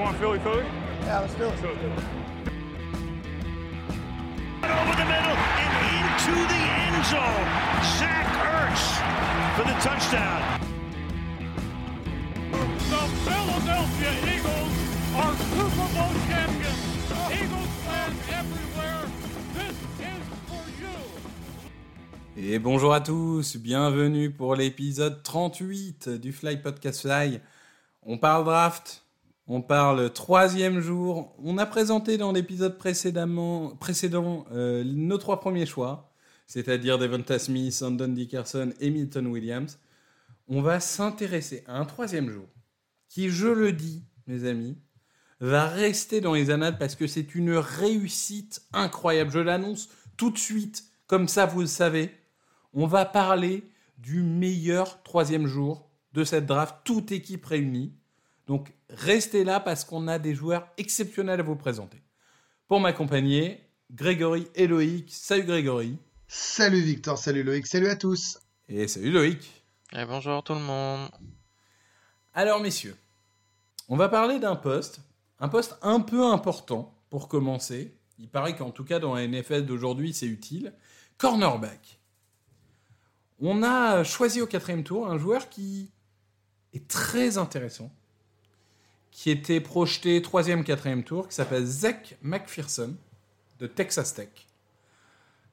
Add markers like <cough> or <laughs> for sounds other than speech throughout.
want Philly Philly? Yeah, let's do it. Philly. over the middle and into the end zone. Zach Ertz for the touchdown. The Philadelphia Eagles are Super Bowl champions. Eagles fans everywhere, this is for you. Et bonjour à tous, bienvenue pour l'épisode 38 du Fly Podcast Fly. On parle draft, on parle troisième jour. On a présenté dans l'épisode précédemment, précédent euh, nos trois premiers choix, c'est-à-dire Devonta Smith, Andon Dickerson et Milton Williams. On va s'intéresser à un troisième jour qui, je le dis, mes amis, va rester dans les annales parce que c'est une réussite incroyable. Je l'annonce tout de suite, comme ça vous le savez. On va parler du meilleur troisième jour de cette draft, toute équipe réunie. Donc restez là parce qu'on a des joueurs exceptionnels à vous présenter. Pour m'accompagner, Grégory et Loïc. Salut Grégory. Salut Victor, salut Loïc, salut à tous. Et salut Loïc. Et bonjour tout le monde. Alors messieurs, on va parler d'un poste, un poste un peu important pour commencer. Il paraît qu'en tout cas dans la NFL d'aujourd'hui c'est utile. Cornerback. On a choisi au quatrième tour un joueur qui est très intéressant, qui était projeté troisième, quatrième tour, qui s'appelle Zach McPherson de Texas Tech.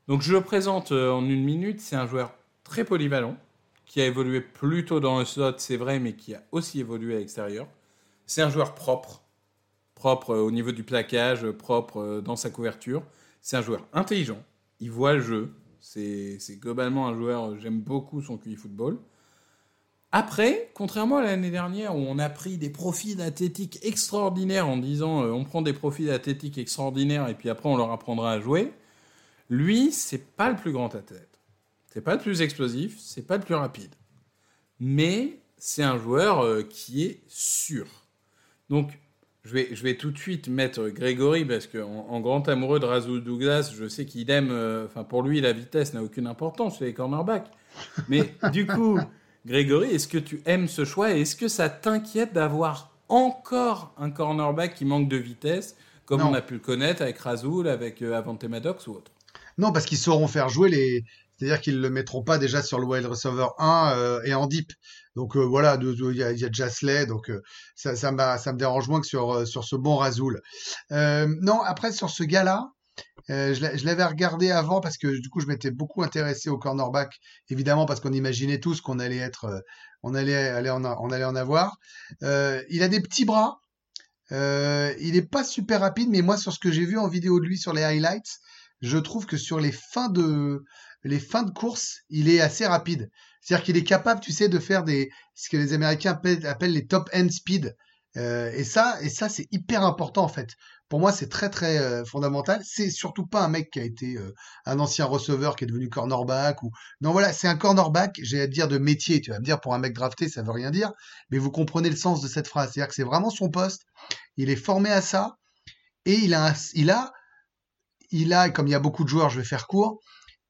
Donc je le présente euh, en une minute. C'est un joueur très polyvalent qui a évolué plutôt dans le slot, c'est vrai, mais qui a aussi évolué à l'extérieur. C'est un joueur propre, propre euh, au niveau du plaquage, propre euh, dans sa couverture. C'est un joueur intelligent. Il voit le jeu. C'est globalement un joueur. J'aime beaucoup son QI football. Après, contrairement à l'année dernière où on a pris des profils athlétiques extraordinaires en disant euh, on prend des profils athlétiques extraordinaires et puis après on leur apprendra à jouer, lui, c'est pas le plus grand athlète. C'est pas le plus explosif, c'est pas le plus rapide. Mais c'est un joueur euh, qui est sûr. Donc, je vais, je vais tout de suite mettre Grégory parce qu'en en grand amoureux de Razul Douglas, je sais qu'il aime. euh, Enfin, pour lui, la vitesse n'a aucune importance chez les cornerbacks. Mais du coup, Grégory, est-ce que tu aimes ce choix et est-ce que ça t'inquiète d'avoir encore un cornerback qui manque de vitesse, comme Non. on a pu le connaître avec Razul, avec euh, Avante Maddox ou autre? Non, parce qu'ils sauront faire jouer les. C'est-à-dire qu'ils le mettront pas déjà sur le wide receiver 1 euh, et en deep. Donc euh, voilà, il y a, il y a déjà Slay, donc euh, ça, ça, me dérange moins que sur, sur ce bon Razoul. Non, après sur ce gars-là, euh, je l'a- je l'avais regardé avant parce que du coup je m'étais beaucoup intéressé au cornerback, évidemment parce qu'on imaginait tous qu'on allait être, euh, on allait aller en, on allait en avoir. Euh, il a des petits bras. Il est pas super rapide, mais moi sur ce que j'ai vu en vidéo de lui sur les highlights, je trouve que sur les fins de les fins de course, il est assez rapide. C'est-à-dire qu'il est capable, tu sais, de faire des ce que les Américains appellent, appellent les top end speed. Euh, et ça, et ça, c'est hyper important en fait. Pour moi, c'est très très euh, fondamental. C'est surtout pas un mec qui a été euh, un ancien receveur qui est devenu cornerback ou non voilà, c'est un cornerback. J'ai à dire de métier. Tu vas me dire pour un mec drafté, ça veut rien dire, mais vous comprenez le sens de cette phrase. C'est-à-dire que c'est vraiment son poste. Il est formé à ça et il a il a il a comme il y a beaucoup de joueurs, je vais faire court.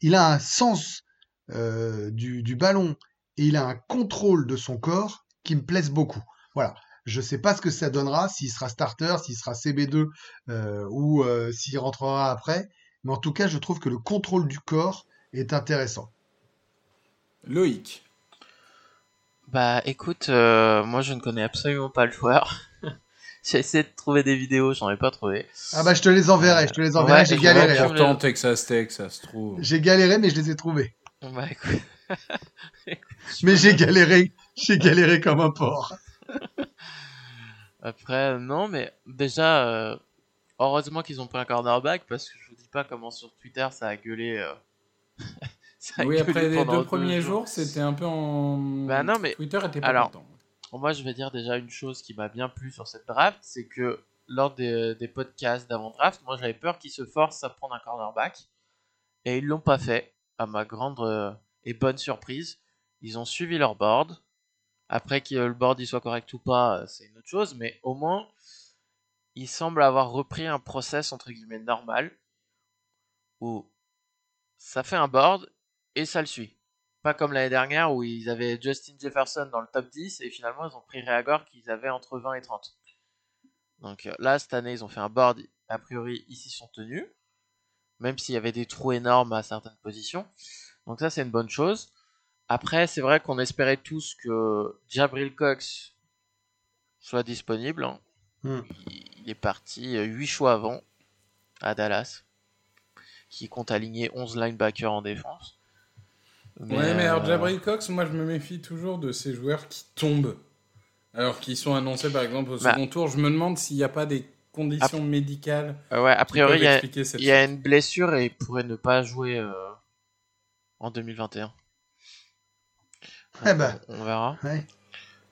Il a un sens du, du ballon et il a un contrôle de son corps qui me plaise beaucoup. Voilà. Je sais pas ce que ça donnera, s'il sera starter, s'il sera CB2 euh, ou euh, s'il rentrera après. Mais en tout cas, je trouve que le contrôle du corps est intéressant. Loïc. Bah écoute, euh, moi je ne connais absolument pas le joueur. <laughs> J'ai essayé de trouver des vidéos, j'en ai pas trouvé. Ah bah je te les enverrai, je te les enverrai. Ouais, J'ai galéré. Pourtant, Texas Tech, ça se trouve. J'ai galéré, mais je les ai trouvés. Bah écoute. <laughs> Mais j'ai galéré, j'ai galéré comme un porc. <laughs> Après, non, mais déjà, euh, heureusement qu'ils ont pris un cornerback parce que je vous dis pas comment sur Twitter ça a gueulé. euh, <laughs> ça a Oui, gueulé après les deux deux premiers jours. jours, c'était un peu en. Bah non, mais- Twitter était pas Alors, content. Moi, je vais dire déjà une chose qui m'a bien plu sur cette draft, c'est que lors des, des podcasts d'avant-draft, moi j'avais peur qu'ils se forcent à prendre un cornerback. Et ils l'ont pas fait, à ma grande euh, et bonne surprise. Ils ont suivi leur board. Après que le board il soit correct ou pas, euh, c'est une autre chose, mais au moins, ils semblent avoir repris un process entre guillemets normal où ça fait un board et ça le suit. Pas comme l'année dernière où ils avaient Justin Jefferson dans le top 10 et finalement ils ont pris Reagor qu'ils avaient entre 20 et 30. Donc euh, là, cette année, ils ont fait un board. A priori, ils s'y sont tenus. Même s'il y avait des trous énormes à certaines positions. Donc ça, c'est une bonne chose. Après, c'est vrai qu'on espérait tous que Jabril Cox soit disponible. Hmm. Il est parti 8 choix avant à Dallas. Qui compte aligner 11 linebackers en défense. Ouais, mais alors euh, Jabril Cox, moi je me méfie toujours de ces joueurs qui tombent. Alors qu'ils sont annoncés par exemple au Bah. second tour, je me demande s'il n'y a pas des conditions médicales. euh, ouais, a priori, il y a, y une blessure et il pourrait ne pas jouer euh, en 2021. Eh ben. On, verra. Ouais.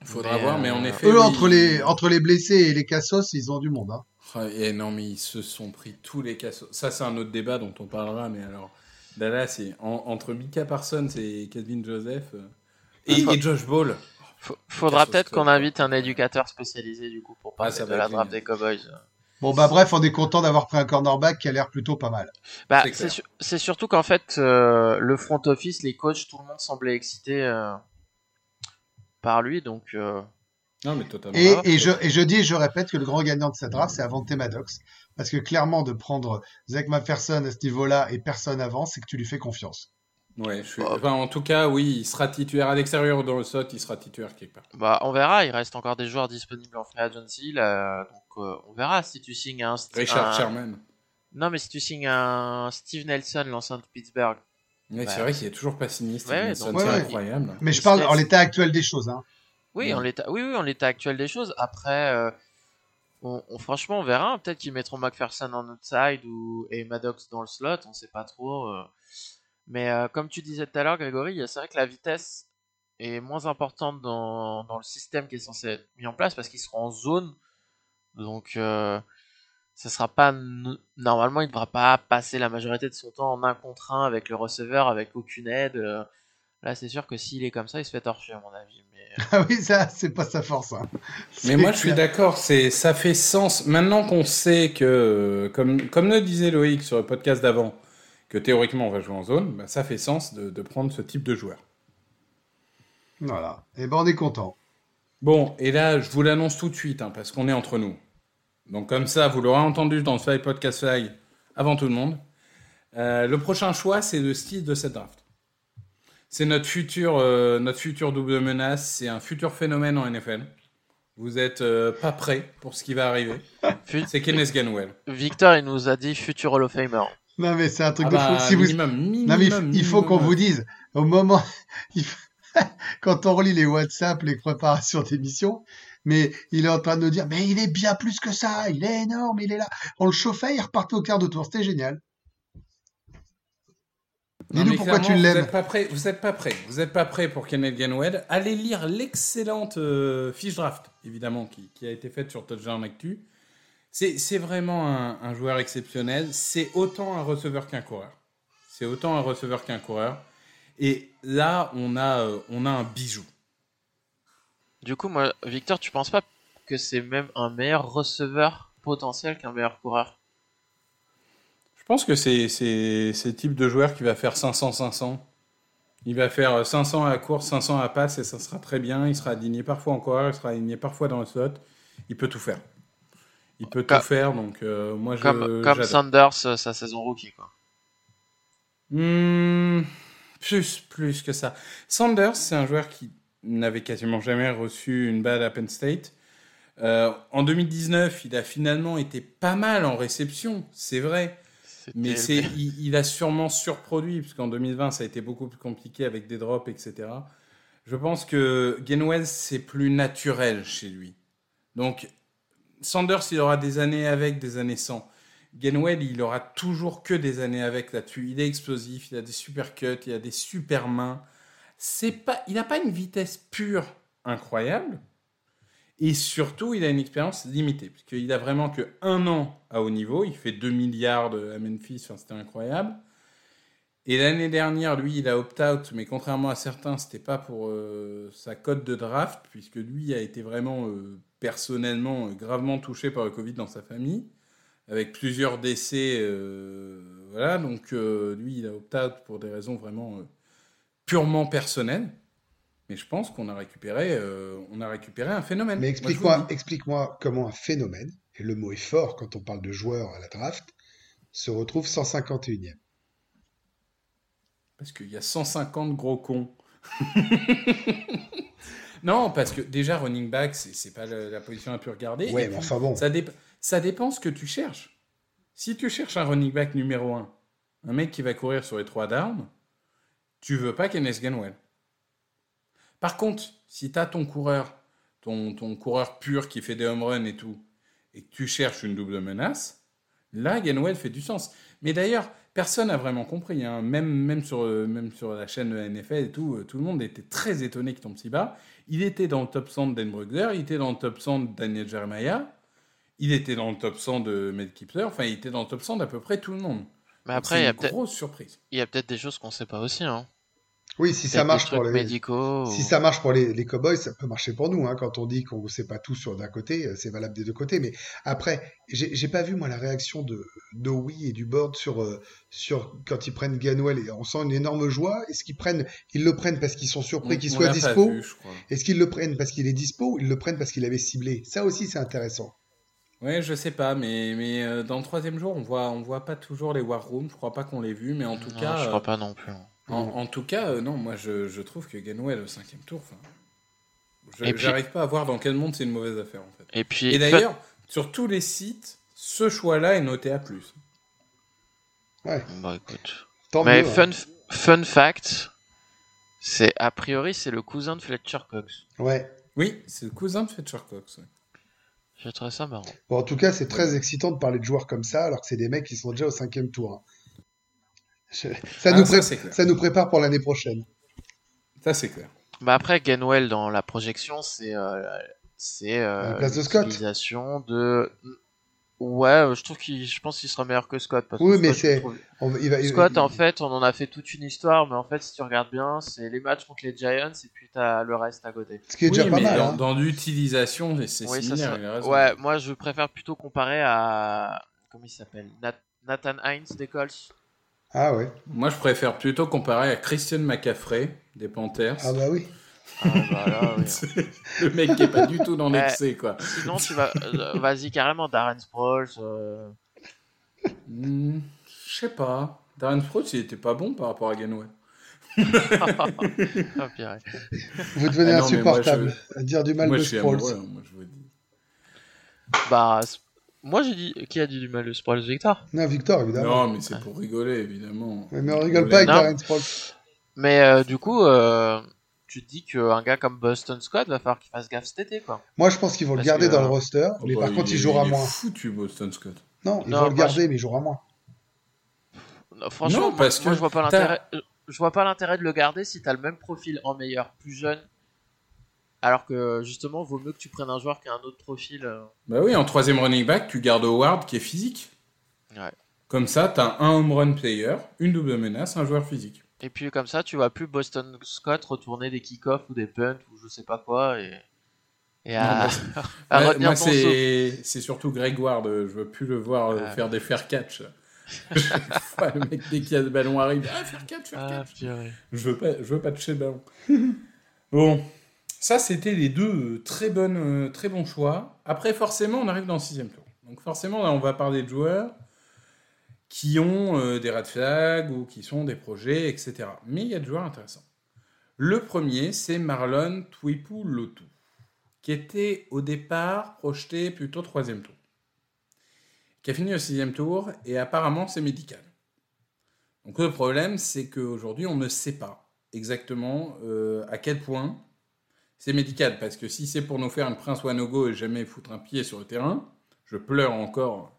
Faudra Mais, voir, mais en euh, effet. Eux, oui, entre, les, entre les blessés et les cassos, ils ont du monde. Hein. Ah, et non, mais ils se sont pris tous les cassos. Ça, c'est un autre débat dont on parlera, mais alors, Dallas, c'est en- entre Mika Parsons et Calvin Joseph euh, et, Ah, et Josh Ball. Faut- faudra peut-être qu'on invite un éducateur spécialisé du coup pour parler Ah, ça de la draft des Cowboys. Bon, bah bref, on est content d'avoir pris un cornerback qui a l'air plutôt pas mal. Bah, C'est su- surtout qu'en fait, euh, le front office, les coachs, tout le monde semblait excité euh, par lui, donc euh, Non, mais totalement. Et, et, je, et je dis et je répète que le grand gagnant de cette draft, c'est Avante Maddox. Parce que clairement, de prendre Zach McPherson à ce niveau-là et personne avant, c'est que tu lui fais confiance. Ouais, je suis... Oh. enfin, en tout cas, oui, il sera titulaire à l'extérieur ou dans le slot, il sera titulaire quelque part. bah, on verra. Il reste encore des joueurs disponibles en free agency, là, donc euh, on verra si tu signes un, Richard un- Sherman. Non, mais si tu signes un Steve Nelson, l'ancien de Pittsburgh, Mais Bah, c'est vrai qu'il est toujours pas signé. Steve Ouais, c'est ouais. incroyable. Mais je parle en l'état actuel des choses. Hein. Oui, Ouais. en l'état, oui, oui, en l'état actuel des choses. Après, euh, on, on- franchement, on verra. Peut-être qu'ils mettront McPherson en outside ou et Maddox dans le slot. On sait pas trop. euh. Mais euh, comme tu disais tout à l'heure, Grégory, c'est vrai que la vitesse est moins importante dans, dans le système qui est censé être mis en place parce qu'ils seront en zone. Donc, euh, ça sera pas normalement, il ne devra pas passer la majorité de son temps en un contre un avec le receveur, avec aucune aide. euh. Là, c'est sûr que s'il est comme ça, il se fait torcher, à mon avis. Mais Ah oui, ça, c'est pas sa force. hein. <laughs> Mais moi, je suis d'accord, c'est ça fait sens. Maintenant qu'on sait que, euh, comme, comme le disait Loïc sur le podcast d'avant, que théoriquement on va jouer en zone, bah, ça fait sens de, de prendre ce type de joueur. Voilà. Et ben, on est content. Bon, et là, je vous l'annonce tout de suite, hein, parce qu'on est entre nous. Donc comme ça, vous l'aurez entendu dans le Fly Podcast Fly avant tout le monde. Euh, le prochain choix, c'est le style de cette draft. C'est notre futur, euh, notre futur double menace. C'est un futur phénomène en NFL. Vous êtes euh, pas prêts pour ce qui va arriver. C'est Kenneth Ganwell. Victor, il nous a dit futur Hall of Famer. Non, mais c'est un truc Ah de bah, fou. Si vous... minimum, minimum, Non, mais il faut qu'on vous dise, au moment, <laughs> <laughs> quand on relit les WhatsApp, les préparations d'émission, mais il est en train de nous dire, mais il est bien plus que ça, il est énorme, il est là. On le chauffait, il repartait au quart de tour, c'était génial. Dis-nous pourquoi tu l'aimes. Vous n'êtes pas prêt. Vous êtes pas prêt. Vous êtes pas prêt pour Kenneth Ganwell. Allez lire l'excellente euh, fiche draft, évidemment, qui, qui a été faite sur Touchdown Actu. C'est c'est vraiment un, un joueur exceptionnel. C'est autant un receveur qu'un coureur. C'est autant un receveur qu'un coureur. Et là, on a, euh, on a un bijou. Du coup, moi, Victor, tu penses pas que c'est même un meilleur receveur potentiel qu'un meilleur coureur? Je pense que c'est le type de joueur qui va faire 500-500. Il va faire 500 à la course, 500 à passe et ça sera très bien. Il sera aligné parfois en coureur, il sera aligné parfois dans le slot. Il peut tout faire. Il peut Comme- tout faire, donc euh, moi je. Comme. Sanders, euh, sa saison rookie, quoi. Hmm, plus, plus que ça. Sanders, c'est un joueur qui n'avait quasiment jamais reçu une balle à Penn State. Euh, en 2019, il a finalement été pas mal en réception, c'est vrai. Mais le- c'est, il, il a sûrement surproduit, puisqu'en 2020, ça a été beaucoup plus compliqué avec des drops, etc. Je pense que Gainwell, c'est plus naturel chez lui. Donc, Sanders, il aura des années avec, des années sans. Gainwell, il aura toujours que des années avec là-dessus. Il est explosif, il a des super cuts, il a des super mains. C'est pas, il n'a pas une vitesse pure incroyable. Et surtout, il a une expérience limitée, puisqu'il a vraiment que un an à haut niveau. Il fait 2 milliards à Memphis, enfin, c'était incroyable. Et l'année dernière, lui, il a opt-out, mais contrairement à certains, c'était pas pour euh, sa cote de draft, puisque lui a été vraiment euh, personnellement euh, gravement touché par le Covid dans sa famille, avec plusieurs décès. voilà, donc lui, il a opt-out pour des raisons vraiment purement personnelles. Mais je pense qu'on a récupéré, euh, on a récupéré un phénomène. Mais explique-moi, dis. explique-moi comment un phénomène et le mot est fort quand on parle de joueurs à la draft, se retrouve 151e. Parce qu'il y a 150 gros cons. <laughs> non, parce que déjà, running back, c'est pas la, la, position la plus regardée. Ouais, mais enfin bon. Ça, dé ça dépend ce que tu cherches. Si tu cherches un running back numéro 1, un mec qui va courir sur les trois downs, tu veux pas Kenneth Ganwell. Par contre, si tu as ton coureur, ton, coureur pur qui fait des home runs et tout, et que tu cherches une double menace, là, Ganwell fait du sens. Mais d'ailleurs, personne n'a vraiment compris. Hein. Même, sur, la chaîne NFL et tout, tout le monde était très étonné qu'il tombe si bas. Il était dans le top 100 de Dan Brugler, il était dans le top 100 de Daniel Jeremiah, il était dans le top 100 de Mel enfin, il était dans le top 100 d'à peu près tout le monde. Mais après, il y a peut-être grosse surprise. Il y a peut-être des choses qu'on sait pas aussi. Hein. Oui, si ça marche pour les médicaux, si ça marche pour les, les cowboys, ça peut marcher pour nous. Hein. Quand on dit qu'on ne sait pas tout sur d'un côté, c'est valable des deux côtés. Mais après, j'ai pas vu moi la réaction de de et du board sur sur quand ils prennent Ganwell. Et on sent une énorme joie. Est-ce qu'ils prennent, ils le prennent parce qu'ils sont surpris qu'il soit dispo Est-ce qu'ils le prennent parce qu'il est dispo ou ils le prennent parce qu'il avait ciblé? Ça aussi, c'est intéressant. Ouais, je sais pas, mais, mais euh, dans le troisième jour, on voit, on voit pas toujours les War Rooms. Je crois pas qu'on l'ait vu, mais en tout non, cas. Je crois pas non plus. En, en tout cas, euh, non, moi je, je, trouve que Ganwell au cinquième tour, j'arrive pas à voir dans quel monde c'est une mauvaise affaire en fait. Et puis. Et d'ailleurs, sur tous les sites, ce choix-là est noté à plus. Ouais. Bah écoute. Tant mais mieux, fun, hein. fun fact, c'est a priori c'est le cousin de Fletcher Cox. Ouais. Oui, c'est le cousin de Fletcher Cox. ouais. Je trouve ça marrant. Bon, en tout cas, c'est très excitant de parler de joueurs comme ça, alors que c'est des mecs qui sont déjà au cinquième tour. hein. Je- Ça, Ah, nous ça, nous prépare pour l'année prochaine. Ça c'est clair. Bah après Gainwell dans la projection c'est euh, c'est euh, À la place de Scott. l'utilisation de ouais euh, je trouve qu'il je pense qu'il sera meilleur que Scott parce que Oui, mais Scott, je c'est- trouve- On va- il va- il- Scott il- en fait on en a fait toute une histoire mais en fait si tu regardes bien c'est les matchs contre les Giants et puis t'as le reste à côté Ce qui est oui, déjà pas mais mal. dans, hein. dans l'utilisation, c'est Oui, similaire. ouais moi je préfère plutôt comparer à comment il s'appelle? Nat- Nathan Hines des Colts Ah ouais. Moi, je préfère plutôt comparer à Christian McCaffrey des Panthers. Ah bah oui. Ah, bah là, oui. <laughs> le mec qui est pas du tout dans l'excès, quoi. sinon tu vas euh, vas-y carrément Darren Sproles euh, Hmm, je sais pas. Darren Sproles, il était pas bon par rapport à Ganwell. <laughs> ah. Vous devenez Ah non, mais moi, insupportable à dire du mal moi, de Sproles. amoureux, hein, moi, je vous dis. Bah, moi j'ai dit. Qui a dit du mal de Sproles Victor Non, Victor, évidemment. Non, mais c'est pour rigoler, évidemment. Mais on rigole pas avec Non. Darren Sproles. Mais euh, du coup, euh, tu te dis qu'un gars comme Boston Scott va falloir qu'il fasse gaffe cet été, quoi. Moi, je pense qu'ils vont le garder que, dans le euh, roster, Oh, mais bah, par contre, il jouera il est moins. foutu, Boston Scott. Non, ils Non, vont le garder, mais il jouera moins. Non, franchement, Non, parce moi, que je vois pas l'intérêt. euh, Je vois pas l'intérêt de le garder si t'as le même profil en meilleur, plus jeune. Alors que justement, vaut mieux que tu prennes un joueur qui a un autre profil. euh. Bah oui, en troisième running back, tu gardes Howard qui est physique. Ouais. Comme ça, t'as un home run player, une double menace, un joueur physique. Et puis comme ça, tu vois plus Boston Scott retourner des kick-offs ou des punts ou je sais pas quoi et, et à, Non, <laughs> à Ouais, retenir moi, c'est c'est surtout Greg Ward. Je veux plus le voir euh, Ah. faire des fair catch. <laughs> Le mec, dès qu'il y a le ballon arrive, ah, fair catch, fair Ah, catch. purée. Je veux pas, je veux pas toucher le ballon. <laughs> bon, ça c'était les deux euh, très bonnes, euh, très bons choix. Après, forcément, on arrive dans le sixième tour. Donc forcément, là, on va parler de joueurs qui ont euh, des red flags ou qui sont des projets, etc. Mais il y a des joueurs intéressants. Le premier, c'est Marlon Twipu Lotu, qui était au départ projeté plutôt troisième tour, qui a fini au sixième tour et apparemment c'est médical. Donc le problème, c'est qu'aujourd'hui, on ne sait pas exactement euh, à quel point c'est médical. Parce que si c'est pour nous faire une Prince Wanogo et jamais foutre un pied sur le terrain, je pleure encore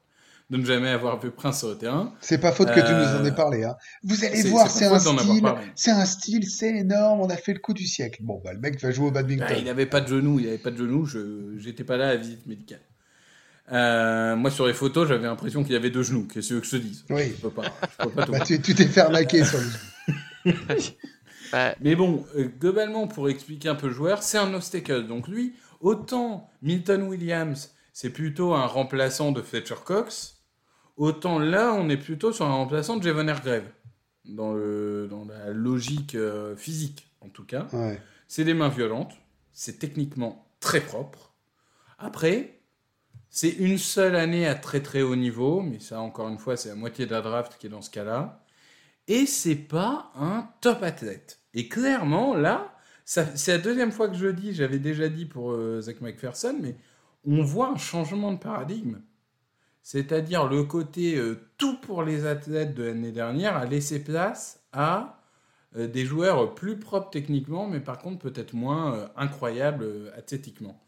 de ne jamais avoir vu Prince sur le terrain. C'est pas faute que tu Euh, nous en aies parlé. Hein. Vous allez c'est- voir, c'est un style, c'est un style, c'est énorme. On a fait le coup du siècle. Bon, bah le mec va jouer au badminton. Bah, il n'avait pas de genoux, il n'avait pas de genoux, je j'étais pas là à la visite médicale. Euh, moi, sur les photos, j'avais l'impression qu'il y avait deux genoux. Qu'est-ce que je te dise Oui. Je peux pas, je peux pas <laughs> tout Bah, tu t'es fait arnaquer sur le. <laughs> Mais bon, euh, globalement, pour expliquer un peu le joueur, c'est un obstacle. Donc lui, autant Milton Williams, c'est plutôt un remplaçant de Fletcher Cox, autant là, on est plutôt sur un remplaçant de Javon Hargrave. Dans, le, dans la logique euh, physique, en tout cas. Ouais. C'est des mains violentes, c'est techniquement très propre. Après, C'est une seule année à très très haut niveau, mais ça, encore une fois, c'est la moitié de la draft qui est dans ce cas-là. Et c'est pas un top athlète. Et clairement, là, c'est la deuxième fois que je le dis, j'avais déjà dit pour euh, Zach McPherson, mais on voit un changement de paradigme. C'est-à-dire le côté euh, tout pour les athlètes de l'année dernière a laissé place à euh, des joueurs plus propres techniquement, mais par contre peut-être moins euh, incroyables euh, athlétiquement.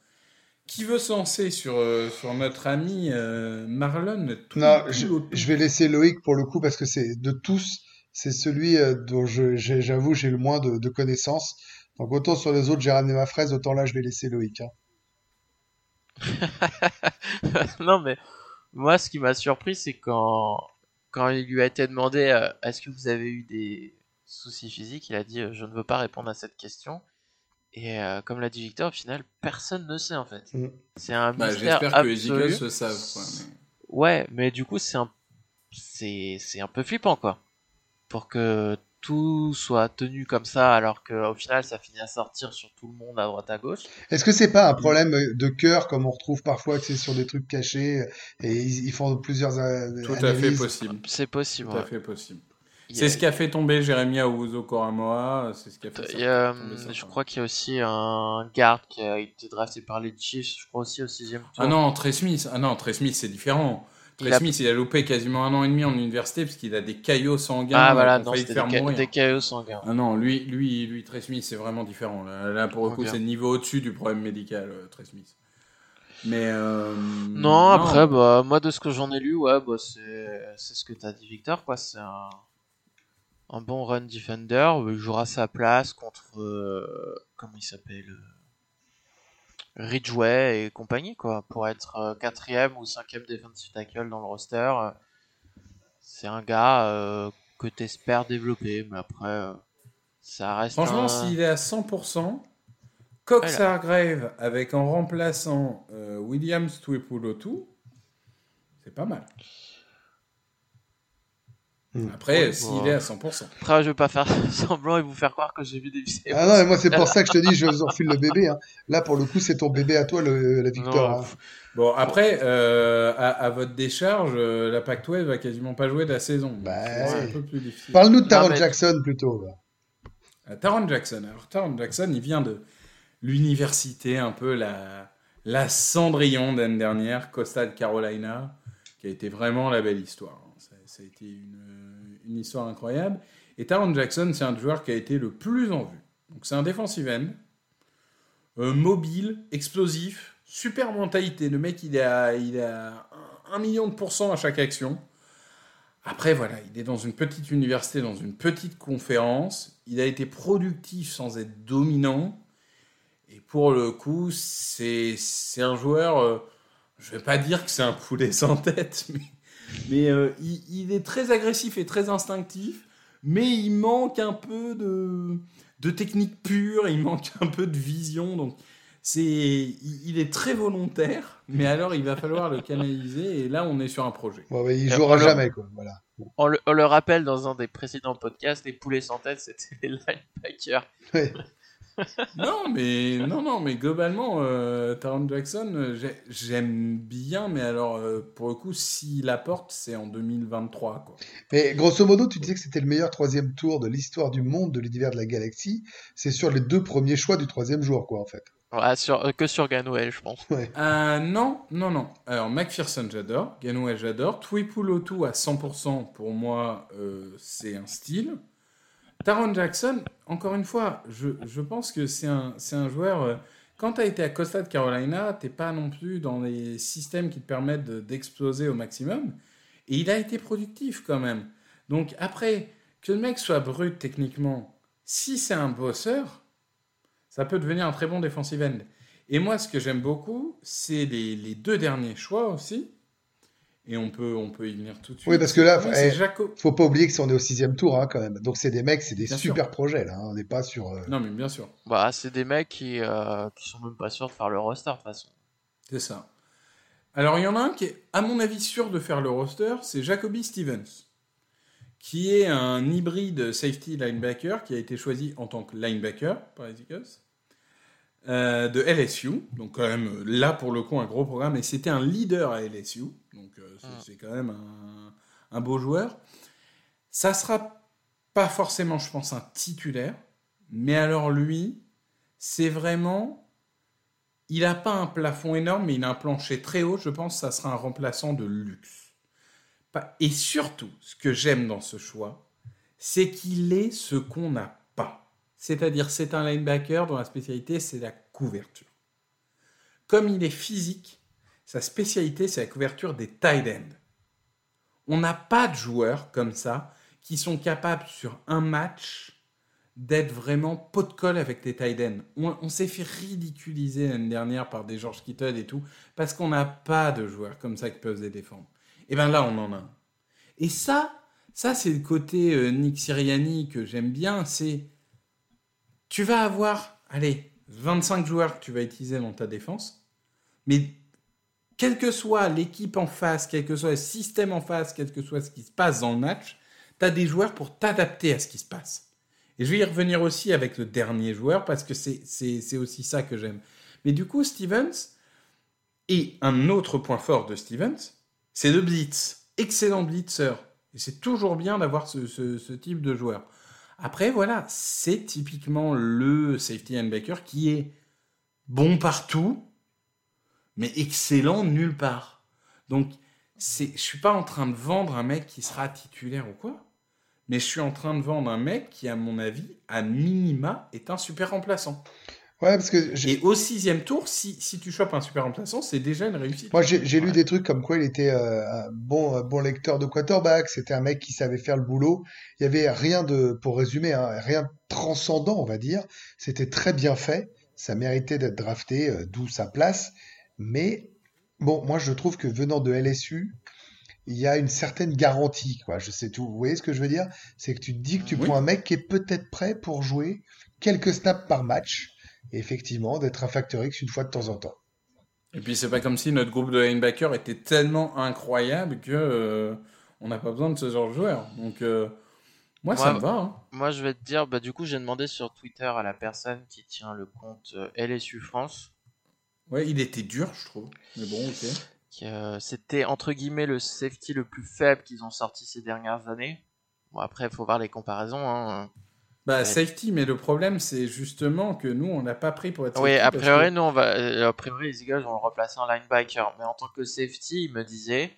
Qui veut se lancer sur, euh, sur notre ami euh, Marlon tout, Non, tout je, vais laisser Loïc pour le coup parce que c'est de tous, c'est celui euh, dont j'avoue j'ai le moins de, de connaissances. Donc autant sur les autres j'ai ramené ma fraise, autant là je vais laisser Loïc. hein. <laughs> non, mais moi, ce qui m'a surpris, c'est quand, quand il lui a été demandé euh, est-ce que vous avez eu des soucis physiques, il a dit euh, je ne veux pas répondre à cette question. Et euh, comme l'a dit Victor, au final, personne ne sait en fait. Mm. C'est un Bah, mystère J'espère que les se savent. Quoi, mais- Ouais, mais du coup, c'est un, c'est, c'est un peu flippant, quoi. Pour que tout soit tenu comme ça, alors qu'au final, ça finit à sortir sur tout le monde à droite à gauche. Est-ce que c'est pas un problème de cœur comme on retrouve parfois que c'est sur des trucs cachés et ils, ils font plusieurs euh, Tout à fait possible. C'est possible. Tout à fait possible. A- C'est ce qui a fait tomber Jérémy Awuzo Koramoa. C'est ce qui a fait a, tomber hum, certains. je crois qu'il y a aussi un garde qui a été drafté par les Chiefs, je crois aussi au sixième tour. Ah non, Trey Smith. Ah non, Trey Smith, c'est différent. Trey Smith, il a loupé quasiment un an et demi en université parce qu'il a des caillots sanguins Ah voilà, non, c'était des, ca- des KO sanguins. Ah non, lui, lui, lui, Trey Smith, c'est vraiment différent. Là, là, pour le coup, c'est le niveau au-dessus du problème médical, euh, Trey Smith. Mais euh, Non, après, bah, moi, de ce que j'en ai lu, ouais, bah, c'est, c'est ce que t'as dit, Victor, quoi. C'est un, un bon run defender. Il jouera sa place contre, euh, comment il s'appelle, Ridgeway et compagnie, quoi. Pour être euh, quatrième ou cinquième defensive tackle dans le roster. euh, C'est un gars euh, que t'espères développer, mais après, euh, ça reste Franchement, un- s'il est à 100%, Cox Voilà. Hargrave avec en remplaçant euh, Williams Tuipulotu, c'est pas mal. Hmm. Après, Ouais, s'il est à 100%. Après, je vais pas faire <laughs> semblant et vous faire croire que j'ai vu des vidéos. Ah non, mais moi c'est pour ça que je te dis je vous enfile le bébé. hein. Là pour le coup c'est ton bébé à toi le, la victoire. Hein. Bon, après, euh, à, à votre décharge, euh, la Pac-12 va quasiment pas jouer de la saison. Bah, c'est un peu plus difficile. Parle-nous de Taron mais- Jackson plutôt. là. Euh, Taron Jackson. Alors, Taron Jackson, il vient de l'université, un peu la, la Cendrillon d'année dernière, Costa de Carolina, qui a été vraiment la belle histoire. Ça, a été une, histoire incroyable. Et Taron Jackson, c'est un joueur qui a été le plus en vue. Donc, c'est un defensive end, euh, mobile, explosif, super mentalité. Le mec, il à un- million de pourcents à chaque action. Après, voilà, il est dans une petite université, dans une petite conférence. Il a été productif sans être dominant. Et pour le coup, c'est un joueur. euh, je vais pas dire que c'est un poulet sans tête, <laughs> mais, mais euh, il, il est très agressif et très instinctif. Mais il manque un peu de, de technique pure, il manque un peu de vision. Donc, c'est il, il est très volontaire, mais alors il va falloir le canaliser. Et là, on est sur un projet. Bon, bah, il Et jouera on le- jamais quoi. Voilà. On le, on le rappelle dans un des précédents podcasts, les poulets sans tête, c'était les linebackers. Ouais. Non, mais non, non, mais globalement, euh, Taron Jackson, euh, j'ai- j'aime bien, mais alors euh, pour le coup, s'il apporte, c'est en 2023, quoi. Mais grosso modo, tu disais que c'était le meilleur troisième tour de l'histoire du monde, de l'univers de la galaxie. C'est sur les deux premiers choix du troisième jour, quoi, en fait. Ouais, sur, euh, que sur Ganwell, je pense. Euh, non, non, non. Alors McPherson, j'adore. Ganouet, j'adore. Tuipulotu à 100% pour moi, euh, c'est un style. Taron Jackson, encore une fois, je, je pense que c'est un, un joueur. euh, quand tu as été à Costa de Carolina, t'es pas non plus dans les systèmes qui te permettent de- d'exploser au maximum. Et il a été productif quand même. Donc après, que le mec soit brut techniquement, si c'est un bosseur, ça peut devenir un très bon defensive end. Et moi, ce que j'aime beaucoup, c'est les, les deux derniers choix aussi. Et on peut, on peut y venir tout de suite. Oui, parce que là, Moi, eh, c'est Jaco. Faut pas oublier que si on est au sixième tour, hein, quand même. Donc c'est des mecs, c'est des Bien super projets là. hein. On n'est pas sur. euh, Non, mais bien sûr, Bah, c'est des mecs qui, euh, qui sont même pas sûrs de faire le roster, de toute façon. c'est ça. Alors, il y en a un qui est, à mon avis, sûr de faire le roster, c'est Jacoby Stevens, qui est un hybride safety linebacker qui a été choisi en tant que linebacker par les Eagles. Euh, de LSU. Donc quand même, là pour le coup, un gros programme. Et c'était un leader à LSU. Donc euh, c'est- Mm. c'est quand même un, un beau joueur. Ça sera pas forcément, je pense, un titulaire. Mais alors lui, c'est vraiment... Il n'a pas un plafond énorme, mais il a un plancher très haut. Je pense que ça sera un remplaçant de luxe. Et surtout, ce que j'aime dans ce choix, c'est qu'il est ce qu'on n'a. C'est-à-dire, c'est un linebacker dont la spécialité, c'est la couverture. Comme il est physique, sa spécialité, c'est la couverture des tight ends. On n'a pas de joueurs comme ça qui sont capables sur un match d'être vraiment pot de colle avec les tight ends. On, s'est fait ridiculiser l'année dernière par des George Kittle et tout, parce qu'on n'a pas de joueurs comme ça qui peuvent les défendre. Et bien là, on en a un. Et ça, ça c'est le côté euh, Nick Sirianni que j'aime bien, c'est tu vas avoir, allez, 25 joueurs que tu vas utiliser dans ta défense, mais quelle que soit l'équipe en face, quel que soit le système en face, quel que soit ce qui se passe dans le match, tu as des joueurs pour t'adapter à ce qui se passe. Et je vais y revenir aussi avec le dernier joueur parce que c'est- aussi ça que j'aime. Mais du coup, Stevens, et un autre point fort de Stevens, c'est le blitz. Excellent blitzer. Et c'est toujours bien d'avoir ce, ce- ce type de joueur. Après, voilà, c'est typiquement le safety linebacker qui est bon partout, mais excellent nulle part. Donc, je suis pas en train de vendre un mec qui sera titulaire ou quoi, mais je suis en train de vendre un mec qui, à mon avis, à minima, est un super remplaçant. Ouais, parce que j'ai- Et au sixième tour, si, si tu chopes un super remplaçant, c'est déjà une réussite. moi j'ai lu des trucs comme quoi il était euh, un bon, un bon lecteur de quarterback, c'était un mec qui savait faire le boulot. Il y avait rien de, pour résumer, hein, rien de transcendant, on va dire. C'était très bien fait, ça méritait d'être drafté, euh, d'où sa place. Mais bon, moi je trouve que venant de LSU, il y a une certaine garantie, quoi. Je sais tout. Vous voyez ce que je veux dire? C'est que tu te dis que tu Oui. prends un mec qui est peut-être prêt pour jouer quelques snaps par match, et effectivement d'être un facteur X une fois de temps en temps. Et puis c'est pas comme si notre groupe de linebackers était tellement incroyable que euh, on n'a pas besoin de ce genre de joueur. Donc euh, moi ça me va. hein. Moi, je vais te dire, bah, du coup, j'ai demandé sur Twitter à la personne qui tient le compte euh, LSU France Ouais, il était dur, je trouve. Mais bon, ok. euh, c'était entre guillemets le safety le plus faible qu'ils ont sorti ces dernières années. Bon, après, il faut voir les comparaisons. Hein. Bah Ouais. safety, mais le problème c'est justement que nous on l'a pas pris pour être Oui, a priori, que- nous, on va, euh, a priori, les Eagles vont le remplacer en linebacker. Mais en tant que safety, il me disait,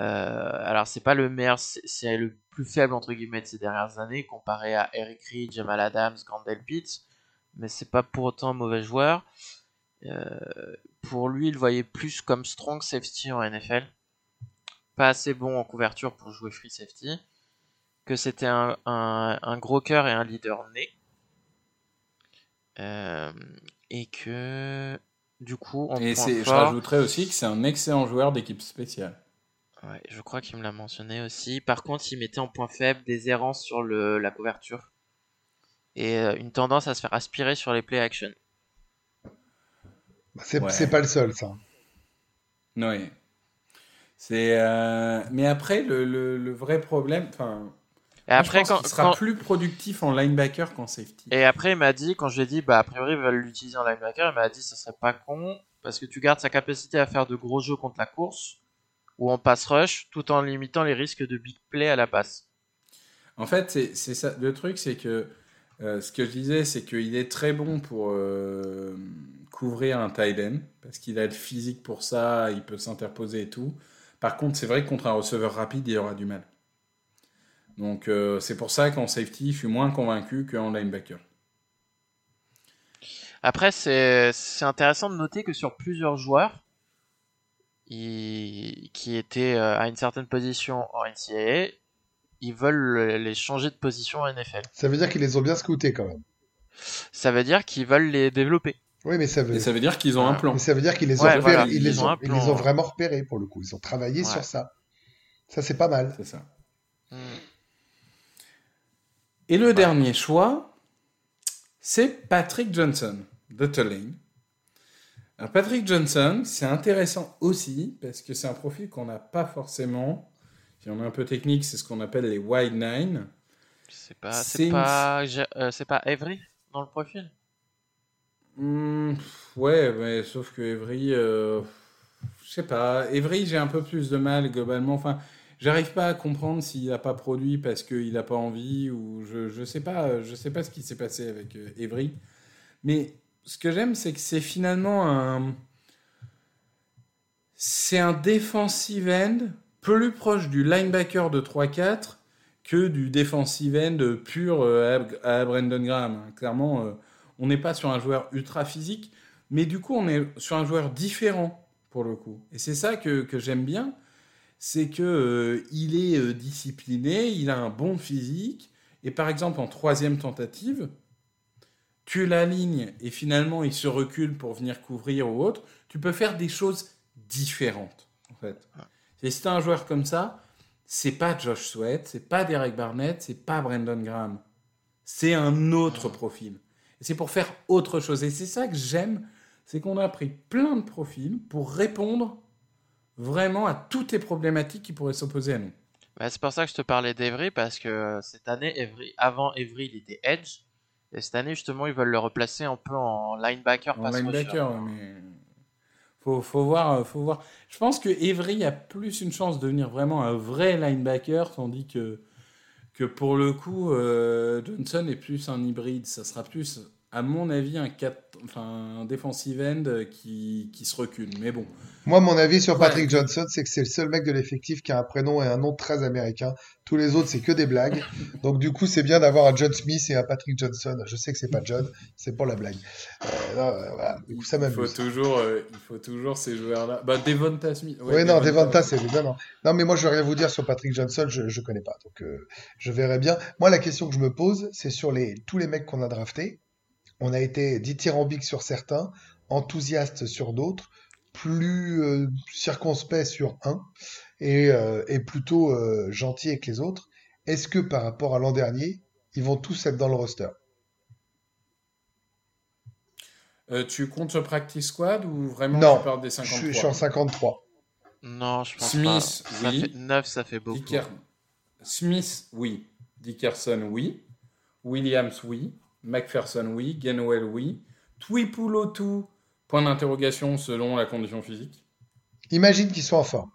euh, alors c'est pas le meilleur, c'est le plus faible entre guillemets de ces dernières années comparé à Eric Reed, Jamal Adams, Grandel Pitts, mais c'est pas pour autant un mauvais joueur. Euh, pour lui, il voyait plus comme strong safety en NFL, pas assez bon en couverture pour jouer free safety, que c'était un, un, un gros cœur et un leader né. Euh, et que du coup, en Et point c'est- je fort, rajouterais aussi que c'est un excellent joueur d'équipe spéciale. Ouais, je crois qu'il me l'a mentionné aussi. Par contre, il mettait en point faible des errances sur le, la couverture et euh, une tendance à se faire aspirer sur les play action. Bah, C'est Ouais. c'est pas le seul, ça. Oui. C'est euh, mais après le, le, le vrai problème, enfin, Et moi, après, je pense quand, qu'il sera quand- plus productif en linebacker qu'en safety. et après, il m'a dit, quand je lui ai dit, bah, a priori, ils veulent l'utiliser en linebacker, il m'a dit, ce serait pas con parce que tu gardes sa capacité à faire de gros jeux contre la course ou en pass rush tout en limitant les risques de big play à la passe. En fait, c'est ça. Le truc, c'est que euh, ce que je disais, c'est qu'il est très bon pour euh, couvrir un tight end parce qu'il a le physique pour ça, il peut s'interposer et tout. Par contre, c'est vrai que contre un receveur rapide, il aura du mal. Donc, euh, c'est pour ça qu'en safety, je suis moins convaincu qu'en linebacker. Après, c'est c'est intéressant de noter que sur plusieurs joueurs ils- qui étaient euh, à une certaine position en NCAA, ils veulent les changer de position en NFL. Ça veut dire qu'ils les ont bien scoutés quand même. Ça veut dire qu'ils veulent les développer. Oui, mais ça veut, Et ça veut dire qu'ils ont un plan. mais ça veut dire qu'ils les ont Ouais, voilà, ils, ils les ont ils les ont vraiment repérés pour le coup. Ils ont travaillé Ouais. sur ça. Ça, c'est pas mal. C'est ça. Et le dernier choix, c'est Patrick Johnson de Tulane. Alors Patrick Johnson, c'est intéressant aussi parce que c'est un profil qu'on n'a pas forcément. Si on est un peu technique, c'est ce qu'on appelle les wide nine. C'est pas, C'est une- pas, euh, pas Avery dans le profil? Hmm, ouais, mais sauf que Evry, euh, je sais pas. Evry, j'ai un peu plus de mal globalement. Enfin, j'arrive pas à comprendre s'il n'a pas produit parce qu'il n'a pas envie ou je, je sais pas. Sais pas ce qui s'est passé avec euh, Evry. Mais ce que j'aime, c'est que c'est finalement un. C'est un defensive end plus proche du linebacker de 3-4 que du defensive end pur euh, à, à Brandon Graham. hein. Clairement, euh, on n'est pas sur un joueur ultra physique, mais du coup, on est sur un joueur différent pour le coup. Et c'est ça que, que j'aime bien, c'est que euh, il est euh, discipliné, il a un bon physique, et par exemple en troisième tentative, tu l'alignes et finalement il se recule pour venir couvrir ou autre, tu peux faire des choses différentes en fait. Et si t'as un joueur comme ça, c'est pas Josh Sweat, c'est pas Derek Barnett, c'est pas Brandon Graham. C'est un autre profil. Et c'est pour faire autre chose. Et c'est ça que j'aime, c'est qu'on a pris plein de profils pour répondre vraiment à toutes les problématiques qui pourraient s'opposer à nous. Bah, c'est pour ça que je te parlais d'Evry, parce que euh, cette année, Evry, avant Evry, il était Edge. Et cette année, justement, ils veulent le replacer un peu en linebacker. En pass rusher. linebacker, mais faut, faut voir, faut voir. Je pense que Evry a plus une chance de devenir vraiment un vrai linebacker, tandis que que pour le coup, euh, Johnson est plus un hybride. Ça sera plus, à mon avis, un, 4, enfin, un defensive end qui, qui se recule. Mais bon, Moi, mon avis sur Ouais. Patrick Johnson, c'est que c'est le seul mec de l'effectif qui a un prénom et un nom très américain. Tous les autres, c'est que des blagues. Donc, du coup, c'est bien d'avoir un John Smith et un Patrick Johnson. Je sais que c'est pas John, c'est pour la blague. Euh, non, euh, voilà. Du coup, ça il faut m'amuse. toujours, euh, il faut toujours ces joueurs-là. Bah, Devonta Smith. Oui, non, Devonta, c'est non, non. Non, mais moi, je vais rien vous dire sur Patrick Johnson, je, je connais pas. Donc, euh, je verrai bien. Moi, la question que je me pose, c'est sur les, tous les mecs qu'on a draftés. On a été dithyrambique sur certains, enthousiaste sur d'autres, plus euh, circonspect sur un, et, euh, et plutôt euh, gentil avec les autres. Est-ce que par rapport à l'an dernier, ils vont tous être dans le roster? Euh, tu comptes le practice squad ou vraiment Non, tu parles des Je 53 suis, je suis en 53. Non, je pense Smith, pas. Ça oui. fait 9, ça fait beaucoup. Dicker- Smith, oui. Dickerson, oui. Williams, oui. McPherson, oui. Gainwell, oui. Twipulotu, point d'interrogation selon la condition physique. Imagine qu'ils soient en forme.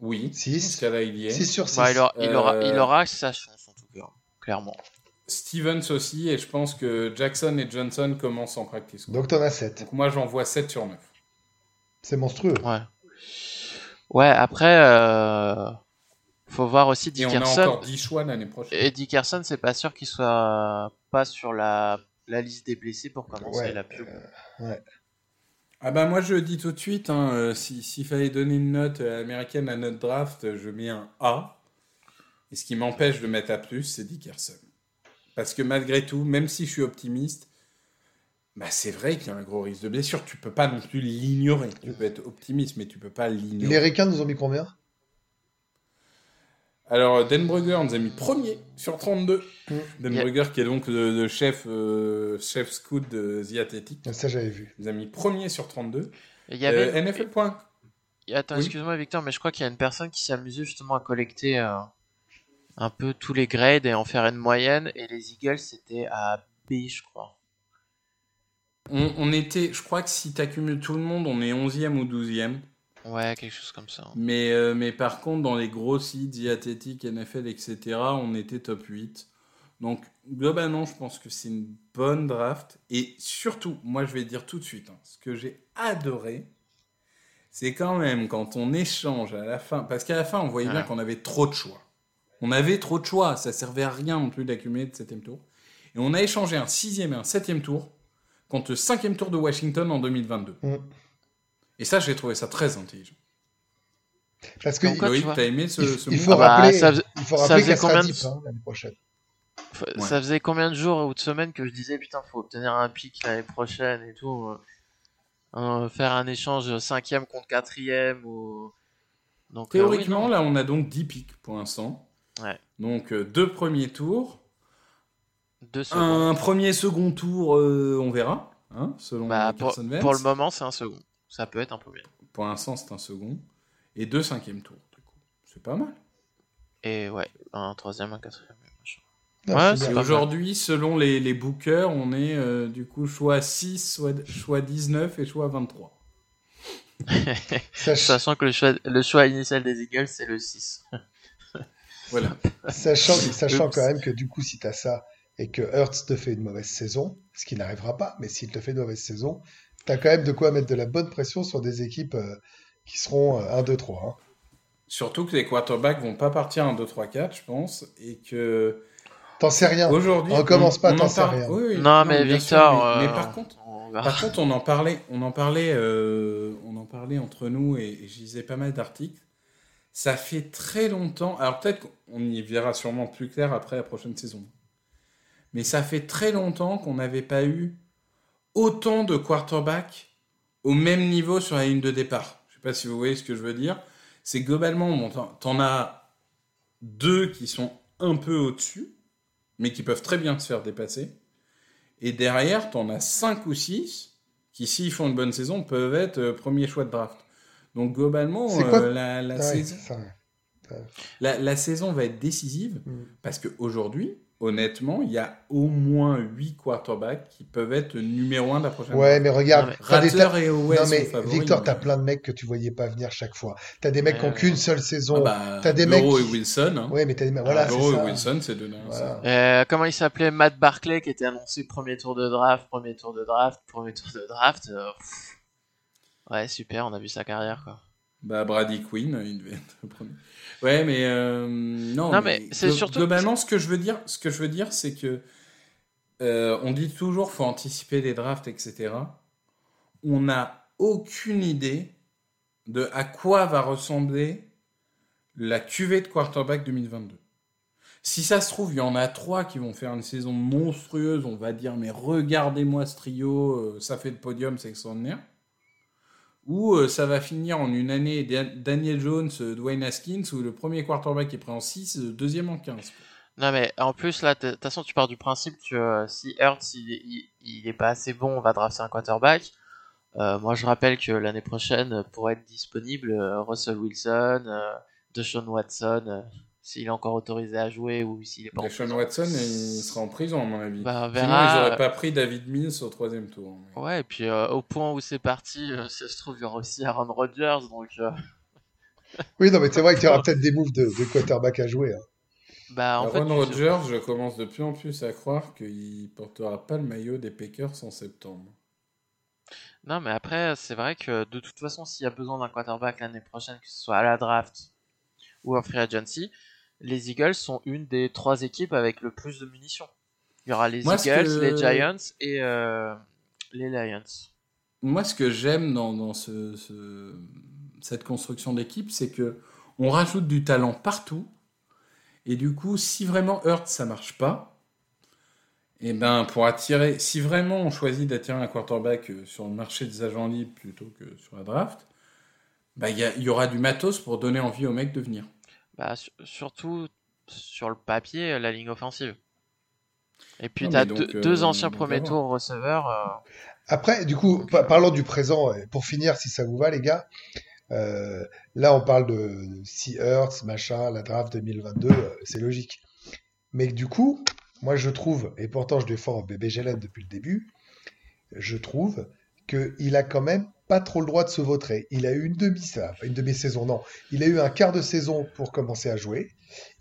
Oui. Six. Dans ce cas-là, il y est. 6 sur 6. Bah, il, aura, il, aura, Euh, il aura sa chance, en tout cas. Clairement. Stevens aussi, et je pense que Jackson et Johnson commencent en practice. Donc, t'en as 7. Donc moi, j'en vois 7 sur 9. C'est monstrueux. Ouais. Ouais, après, euh, faut voir aussi Et on a Dickerson. encore 10 choix l'année prochaine. Et Dickerson, c'est pas sûr qu'il soit pas sur la, la liste des blessés pour commencer Ouais, la pub. Ouais. Ah bah moi je dis tout de suite, hein, euh, si- s'il fallait donner une note euh, américaine à notre draft, euh, je mets un A. Et ce qui m'empêche de mettre A+, c'est Dickerson. Parce que malgré tout, même si je suis optimiste, bah c'est vrai qu'il y a un gros risque de blessure. Tu peux pas non plus l'ignorer. Tu peux être optimiste, mais tu peux pas Les l'ignorer. Ricains nous ont mis combien? Alors, euh, Dan Brugger nous a mis premier sur 32. Mm. Dan Yeah. Brugger, qui est donc le, le chef, euh, chef scout de The Athletic, Ça, j'avais vu. nous a mis premier sur 32. Et Il y avait. Euh, NFL point. Attends, Oui. excuse-moi Victor, mais je crois qu'il y a une personne qui s'est amusée justement à collecter euh, un peu tous les grades et en faire une moyenne. Et les Eagles, c'était à B, je crois. On, on était, je crois que si tu accumules tout le monde, on est 11e ou 12e. Ouais, quelque chose comme ça. Mais, euh, mais par contre, dans les gros sites, Athletic, NFL, etc., on était top 8. Donc, globalement, je pense que c'est une bonne draft. Et surtout, moi, je vais dire tout de suite, hein, ce que j'ai adoré, c'est quand même quand on échange à la fin. Parce qu'à la fin, on voyait bien qu'on avait trop de choix. On avait trop de choix. Ça servait à rien non plus d'accumuler de septième tour. Et on a échangé un sixième et un septième tour contre le cinquième tour de Washington en 2022. Mm. Et ça, j'ai trouvé ça très intelligent. Parce que Loïc, vois. t'as aimé ce, il, ce il move faut Ah bah, rappeler, ça faisait- il faut ça rappeler faisait qu'elle sera combien de- hein, l'année prochaine. Ouais. Ça faisait combien de jours ou de semaines que je disais putain faut obtenir un pic l'année prochaine et tout euh, euh, faire un échange cinquième contre quatrième ou donc euh, oui, Théoriquement, là, on a donc 10 pics pour l'instant. Ouais. Donc, euh, deux premiers tours. deux Un premier, second tour, euh, on verra. Hein, selon bah, pour le moment c'est un second ça peut être un premier Pour l'instant, c'est un second. Et deux cinquièmes tours, du coup. C'est pas mal. et ouais un troisième un quatrième machin. Non, Ouais, c'est bien. Aujourd'hui, selon les, les bookers, on est euh, du coup choix 6, soit, choix 19 et choix 23. <laughs> Sach- Sachant que le choix, le choix initial des Eagles, c'est le 6. <laughs> Voilà. Sachant, sachant quand même que du coup, si tu as ça et que Hurts te fait une mauvaise saison, ce qui n'arrivera pas, mais s'il te fait une mauvaise saison, tu as quand même de quoi mettre de la bonne pression sur des équipes euh, qui seront euh, 1, 2, 3. hein. Surtout que les quarterbacks vont pas partir en 2, 3, 4, je pense. Et que T'en sais rien. aujourd'hui. recommence pas, on t'en en sais rien. Oui, oui. non, mais bien Victor, sûr, mais, mais euh, par contre. on. Par contre, on en parlait, on en parlait, euh, on en parlait entre nous et, et je lisais pas mal d'articles. Ça fait très longtemps. Alors peut-être qu'on y verra sûrement plus clair après la prochaine saison. Mais ça fait très longtemps qu'on n'avait pas eu autant de quarterbacks au même niveau sur la ligne de départ. Je sais pas si vous voyez ce que je veux dire. C'est globalement, bon, t'en- t'en as deux qui sont un peu au-dessus, mais qui peuvent très bien se faire dépasser. Et derrière, tu en as 5 ou 6 qui, s'ils font une bonne saison, peuvent être euh, premier choix de draft. Donc globalement, euh, la, la Ah ouais, saison, la saison va être décisive Mm. parce qu'aujourd'hui, honnêtement, il y a au moins 8 quarterbacks qui peuvent être numéro 1 de la prochaine Ouais, mais regarde, Ratter et Owens Non, mais sont favoris. Victor, mais- t'as plein de mecs que tu voyais pas venir chaque fois. T'as des mecs qui ont qu'une seule saison. Ah bah, t'as des Burrow mecs et qui- Wilson. Hein. Ouais, mais t'as des mecs. Voilà, Burrow c'est et ça. Wilson, c'est deux. Voilà. Euh, comment il s'appelait? Matt Barclay qui était annoncé premier tour de draft, premier tour de draft, premier tour de draft. euh. Ouais, super, on a vu sa carrière quoi. Bah, Brady Quinn, <laughs> il devait être le premier. Ouais, mais euh, non, Non, mais c'est surtout- globalement ce que je veux dire, ce que je veux dire, c'est que euh, on dit toujours faut anticiper les drafts, etc. On n'a aucune idée de à quoi va ressembler la cuvée de quarterback 2022. Si ça se trouve, il y en a trois qui vont faire une saison monstrueuse, on va dire, mais regardez-moi ce trio, euh, ça fait le podium, c'est extraordinaire. Ou euh, ça va finir en une année Da- Daniel Jones, euh, Dwayne Haskins, où le premier quarterback est pris en 6, le deuxième en 15. Non mais en plus là, de toute façon tu pars du principe que euh, si Hurts il, il, il est pas assez bon, on va drafter un quarterback. Euh, moi je rappelle que l'année prochaine, euh, pour être disponible, euh, Russell Wilson, euh, Deshaun Watson, euh, s'il est encore autorisé à jouer ou s'il est pas Deshaun prison. Watson, il sera en prison, à mon avis. Bah, on Sinon, ils n'auraient pas pris David Mills au troisième tour. Ouais, et puis euh, au point où c'est parti, euh, si ça se trouve, il y aura aussi Aaron Rodgers, donc euh, <laughs> Oui, non, mais c'est vrai qu'il y aura peut-être des moves de, de quarterback à jouer. hein. bah en Aaron Rodgers, je commence de plus en plus à croire qu'il portera pas le maillot des Packers en septembre. Non, mais après, c'est vrai que de toute façon, s'il y a besoin d'un quarterback l'année prochaine, que ce soit à la draft ou en free agency, les Eagles sont une des trois équipes avec le plus de munitions. Il y aura les Moi, Eagles, que- les Giants et euh, les Lions. Moi, ce que j'aime dans, dans ce, ce- cette construction d'équipe, c'est que on rajoute du talent partout. Et du coup, si vraiment Hurt ça marche pas, et ben pour attirer, si vraiment on choisit d'attirer un quarterback euh, sur le marché des agents libres plutôt que sur la draft, bah, y, il y aura du matos pour donner envie aux mecs de venir. Bah, su- surtout sur le papier, la ligne offensive. Et puis, tu as donc, deux, euh, deux anciens premiers tours receveurs. euh, Après, du coup, pa- parlons du présent. Pour finir, si ça vous va, les gars. euh, là, on parle de, Hurts, machin, la draft 2022, euh, c'est logique. Mais du coup, moi, je trouve, et pourtant je défends bébé Gélène depuis le début, je trouve qu'il a quand même pas trop le droit de se vautrer. Il a eu une demi, demi-saison, non. Il a eu un quart de saison pour commencer à jouer.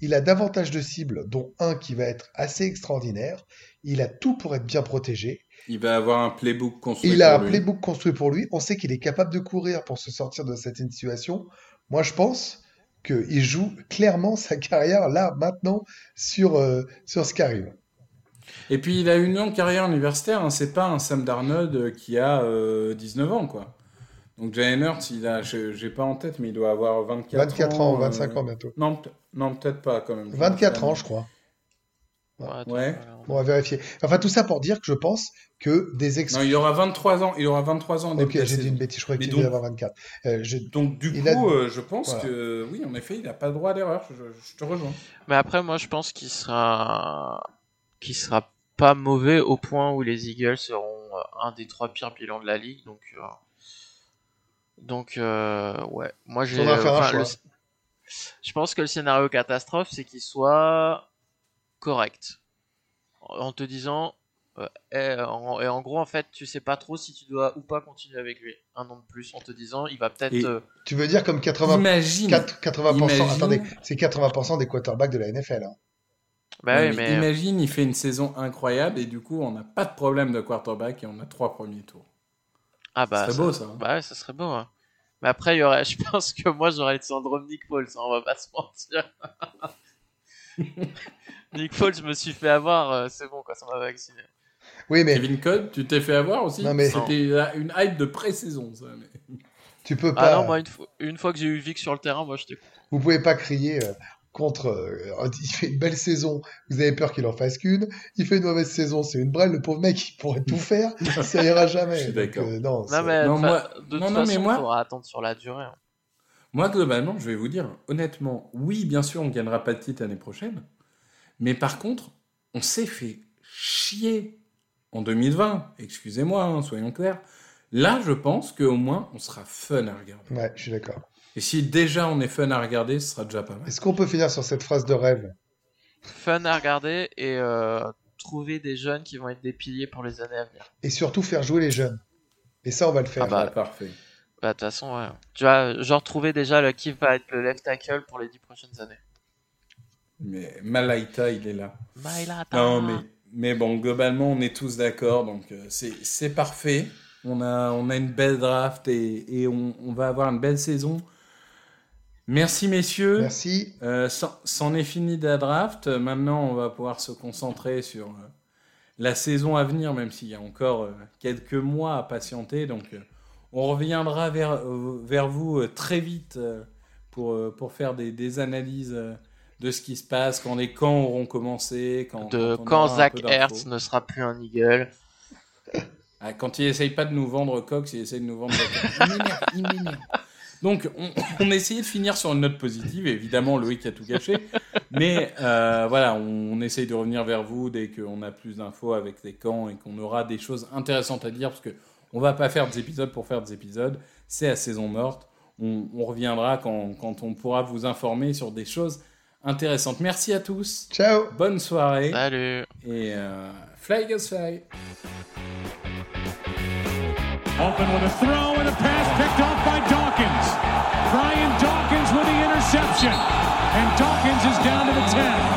Il a davantage de cibles, dont un qui va être assez extraordinaire. Il a tout pour être bien protégé. Il va avoir un playbook construit. Il a pour un lui. playbook construit pour lui. On sait qu'il est capable de courir pour se sortir de cette situation. Moi, je pense qu'il joue clairement sa carrière là, maintenant, sur, euh, sur ce qui arrive. Et puis il a une longue carrière universitaire, hein. c'est pas un Sam Darnold euh, qui a euh, 19 ans quoi. Donc Jalen Hurts, il a, je- j'ai pas en tête, mais il doit avoir 24, 24 ans, euh, 25 ans bientôt. Non, peut- non peut-être pas quand même. 24 ans, je crois. ouais, Ouais. on va vérifier. Enfin, tout ça pour dire que je pense que des ex... Non, il aura 23 ans. Il aura 23 ans. Ok, j'ai dit une bêtise, je croyais qu'il devait avoir 24. Euh, je- Donc du Il coup, a- euh, je pense Voilà. que oui, en effet, il n'a pas le droit à l'erreur. Je, je te rejoins. Mais après, moi, je pense qu'il sera, qu'il sera pas mauvais au point où les Eagles seront euh, un des trois pires bilans de la ligue. Donc, euh, donc, euh, ouais. Moi, j'ai. Enfin, le- Je pense que le scénario catastrophe, c'est qu'il soit correct. en te disant euh, et, en, et en gros en fait tu sais pas trop si tu dois ou pas continuer avec lui un an de plus en te disant il va peut-être euh, Tu veux dire comme 80, Imagine. 4- 80%, Imagine. attendez, c'est 80% des quarterbacks de la NFL. hein. Bah oui, mais mais Imagine, il fait une saison incroyable et du coup, on n'a pas de problème de quarterback et on a trois premiers tours. ah bah C'est ça, beau ça. hein. bah ouais, ça serait beau hein. mais après il y aurait <laughs> je pense que moi j'aurais le syndrome Nick Foles hein, on va pas se mentir <laughs> Nick Foles je me suis fait avoir euh, c'est bon quoi ça m'a vacciné Oui, mais Kevin Code, tu t'es fait avoir aussi? Non, mais- C'était une hype de pré-saison, ça. mais- tu peux ah pas. non moi une fois, une fois que j'ai eu Vic sur le terrain moi j'étais Vous pouvez pas crier euh, contre. euh, il fait une belle saison, vous avez peur qu'il en fasse qu'une. Il fait une mauvaise saison, c'est une brêle. Le pauvre mec, il pourrait tout <laughs> faire, ça ira jamais. Je suis d'accord. euh, non, non mais Non, moi- de non, toute non, mais façon moi- faudra attendre sur la durée hein. Moi, globalement, je vais vous dire, honnêtement, oui, bien sûr, on gagnera pas de titre l'année prochaine. Mais par contre, on s'est fait chier en 2020. Excusez-moi, hein, soyons clairs. Là, je pense qu'au moins, on sera fun à regarder. Ouais, je suis d'accord. Et si déjà on est fun à regarder, ce sera déjà pas mal. Est-ce qu'on peut finir sur cette phrase de rêve? Fun à regarder et euh, trouver des jeunes qui vont être des piliers pour les années à venir. Et surtout faire jouer les jeunes. Et ça, on va le faire. Ah bah, parfait. Bah de toute façon, ouais. Tu vois, genre trouver déjà le qui va être le left tackle pour les dix prochaines années. Mais Malaita, il est là. Mailata. Non, mais, mais bon, globalement, on est tous d'accord, donc euh, c'est c'est parfait. On a, on a une belle draft et, et on, on va avoir une belle saison. Merci, messieurs. Merci. Euh, c'en est fini de la draft. Maintenant, on va pouvoir se concentrer sur euh, la saison à venir, même s'il y a encore euh, quelques mois à patienter. Donc, euh, on reviendra vers, euh, vers vous euh, très vite euh, pour, euh, pour faire des, des analyses euh, de ce qui se passe, quand les camps auront commencé, quand, De quand Zach. Hertz ne sera plus un Eagle. Ah, quand il essaye pas de nous vendre Cox, il essaye de nous vendre Zach. Il m'énerve, il m'énerve. Donc, on, <laughs> on essayait de finir sur une note positive. Évidemment, Loïc a tout gâché. Mais euh, voilà, on, on essaye de revenir vers vous dès qu'on a plus d'infos avec les camps et qu'on aura des choses intéressantes à dire. Parce que on va pas faire des épisodes pour faire des épisodes. C'est à saison morte. On, on reviendra quand, quand on pourra vous informer sur des choses intéressantes. Merci à tous. Ciao. Bonne soirée. Salut. Et euh, fly goes fly. Open with a throw and a pass picked off by Dawkins. Brian Dawkins with the interception. And Dawkins is down to the 10.